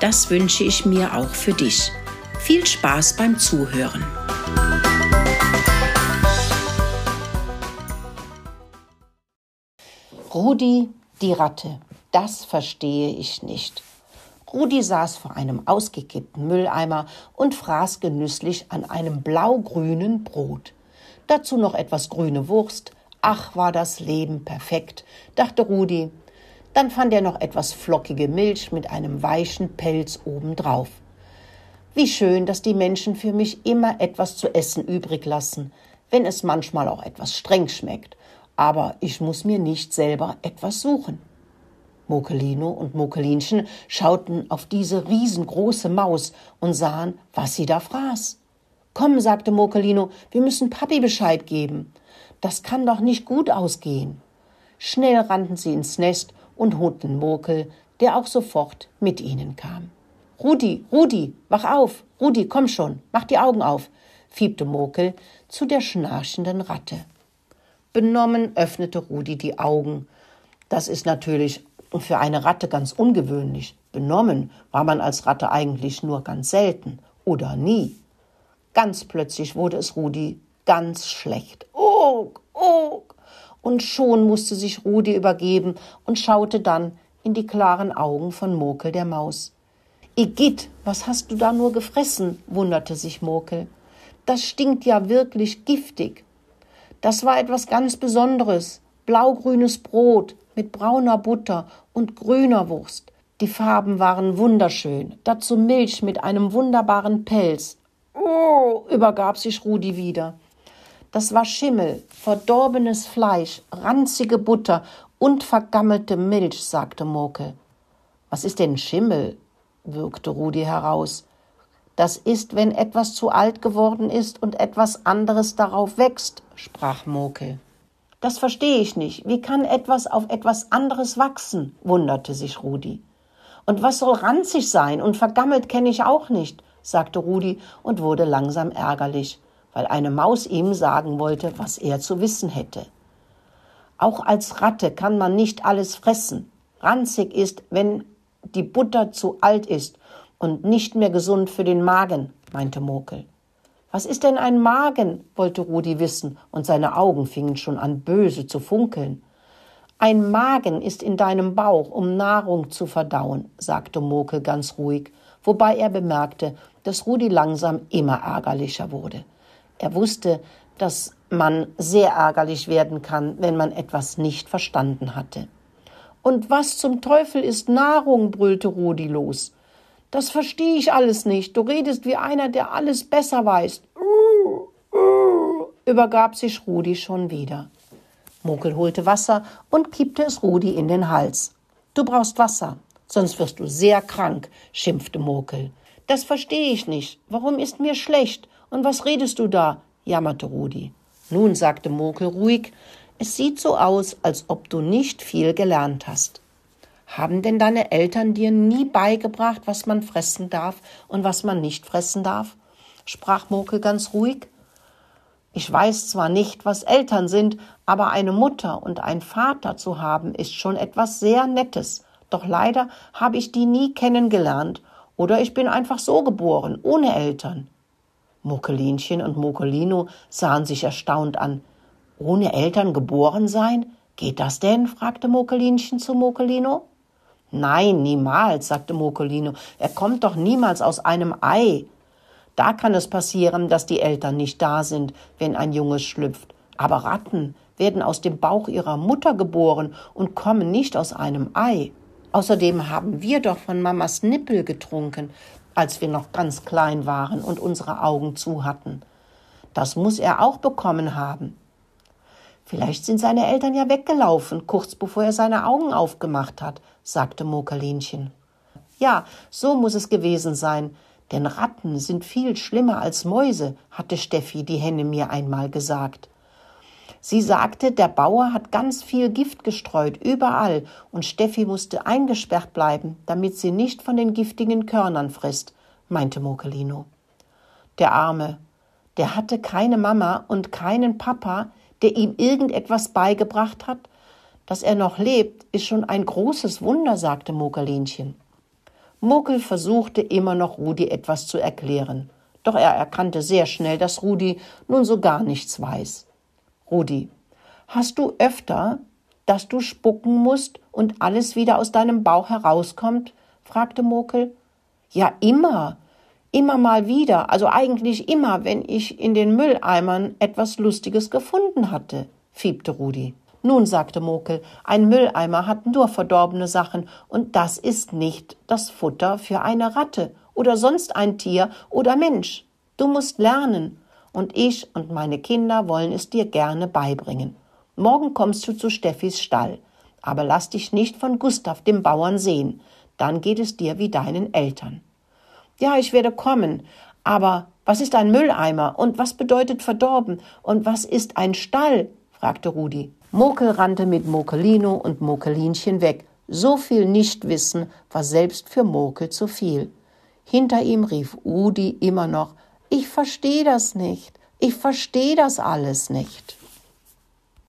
Das wünsche ich mir auch für dich. Viel Spaß beim Zuhören. Rudi, die Ratte, das verstehe ich nicht. Rudi saß vor einem ausgekippten Mülleimer und fraß genüsslich an einem blaugrünen Brot. Dazu noch etwas grüne Wurst. Ach, war das Leben perfekt, dachte Rudi dann fand er noch etwas flockige Milch mit einem weichen Pelz obendrauf. Wie schön, dass die Menschen für mich immer etwas zu essen übrig lassen, wenn es manchmal auch etwas streng schmeckt. Aber ich muss mir nicht selber etwas suchen. Mokelino und Mokelinchen schauten auf diese riesengroße Maus und sahen, was sie da fraß. Komm, sagte Mokelino, wir müssen Papi Bescheid geben. Das kann doch nicht gut ausgehen. Schnell rannten sie ins Nest und holten Murkel, der auch sofort mit ihnen kam. Rudi, Rudi, wach auf! Rudi, komm schon, mach die Augen auf! fiebte Murkel zu der schnarchenden Ratte. Benommen öffnete Rudi die Augen. Das ist natürlich für eine Ratte ganz ungewöhnlich. Benommen war man als Ratte eigentlich nur ganz selten oder nie. Ganz plötzlich wurde es Rudi ganz schlecht. Ugh, und schon musste sich Rudi übergeben und schaute dann in die klaren Augen von Mokel der Maus. Igitt, was hast du da nur gefressen? wunderte sich Mokel. Das stinkt ja wirklich giftig. Das war etwas ganz Besonderes. Blaugrünes Brot mit brauner Butter und grüner Wurst. Die Farben waren wunderschön. Dazu Milch mit einem wunderbaren Pelz. Oh, übergab sich Rudi wieder. Das war Schimmel, verdorbenes Fleisch, ranzige Butter und vergammelte Milch, sagte Murkel. Was ist denn Schimmel? würgte Rudi heraus. Das ist, wenn etwas zu alt geworden ist und etwas anderes darauf wächst, sprach Murkel. Das verstehe ich nicht. Wie kann etwas auf etwas anderes wachsen? wunderte sich Rudi. Und was soll ranzig sein und vergammelt kenne ich auch nicht, sagte Rudi und wurde langsam ärgerlich weil eine Maus ihm sagen wollte, was er zu wissen hätte. Auch als Ratte kann man nicht alles fressen. Ranzig ist, wenn die Butter zu alt ist und nicht mehr gesund für den Magen, meinte Mokel. Was ist denn ein Magen? wollte Rudi wissen, und seine Augen fingen schon an böse zu funkeln. Ein Magen ist in deinem Bauch, um Nahrung zu verdauen, sagte Mokel ganz ruhig, wobei er bemerkte, dass Rudi langsam immer ärgerlicher wurde. Er wusste, dass man sehr ärgerlich werden kann, wenn man etwas nicht verstanden hatte. Und was zum Teufel ist Nahrung? brüllte Rudi los. Das verstehe ich alles nicht. Du redest wie einer, der alles besser weiß. Übergab sich Rudi schon wieder. Munkel holte Wasser und kippte es Rudi in den Hals. Du brauchst Wasser, sonst wirst du sehr krank, schimpfte Mokel. Das verstehe ich nicht. Warum ist mir schlecht? Und was redest du da? jammerte Rudi. Nun, sagte Mokel ruhig, es sieht so aus, als ob du nicht viel gelernt hast. Haben denn deine Eltern dir nie beigebracht, was man fressen darf und was man nicht fressen darf? sprach Mokel ganz ruhig. Ich weiß zwar nicht, was Eltern sind, aber eine Mutter und ein Vater zu haben, ist schon etwas sehr Nettes. Doch leider habe ich die nie kennengelernt, oder ich bin einfach so geboren, ohne Eltern. Mokelinchen und Mokelino sahen sich erstaunt an. Ohne Eltern geboren sein? Geht das denn? fragte Mokelinchen zu Mokelino. Nein, niemals, sagte Mokelino. Er kommt doch niemals aus einem Ei. Da kann es passieren, dass die Eltern nicht da sind, wenn ein Junges schlüpft. Aber Ratten werden aus dem Bauch ihrer Mutter geboren und kommen nicht aus einem Ei. Außerdem haben wir doch von Mamas Nippel getrunken als wir noch ganz klein waren und unsere Augen zu hatten. Das muss er auch bekommen haben. Vielleicht sind seine Eltern ja weggelaufen, kurz bevor er seine Augen aufgemacht hat, sagte Mokalinchen. Ja, so muss es gewesen sein, Denn Ratten sind viel schlimmer als Mäuse, hatte Steffi die Henne mir einmal gesagt. Sie sagte, der Bauer hat ganz viel Gift gestreut, überall, und Steffi musste eingesperrt bleiben, damit sie nicht von den giftigen Körnern frisst, meinte Mokelino. Der Arme, der hatte keine Mama und keinen Papa, der ihm irgendetwas beigebracht hat. Dass er noch lebt, ist schon ein großes Wunder, sagte Mokelinchen. Mokel versuchte immer noch Rudi etwas zu erklären, doch er erkannte sehr schnell, dass Rudi nun so gar nichts weiß. Rudi, hast du öfter, dass du spucken musst und alles wieder aus deinem Bauch herauskommt? fragte Mokel. Ja, immer, immer mal wieder, also eigentlich immer, wenn ich in den Mülleimern etwas Lustiges gefunden hatte, fiebte Rudi. Nun, sagte Mokel, ein Mülleimer hat nur verdorbene Sachen, und das ist nicht das Futter für eine Ratte oder sonst ein Tier oder Mensch. Du musst lernen, und ich und meine Kinder wollen es dir gerne beibringen. Morgen kommst du zu Steffis Stall, aber lass dich nicht von Gustav dem Bauern sehen, dann geht es dir wie deinen Eltern. Ja, ich werde kommen, aber was ist ein Mülleimer und was bedeutet verdorben und was ist ein Stall? fragte Rudi. Mokel rannte mit Mokelino und Mokelinchen weg. So viel Nichtwissen war selbst für Mokel zu viel. Hinter ihm rief Udi immer noch Ich verstehe das nicht. Ich verstehe das alles nicht.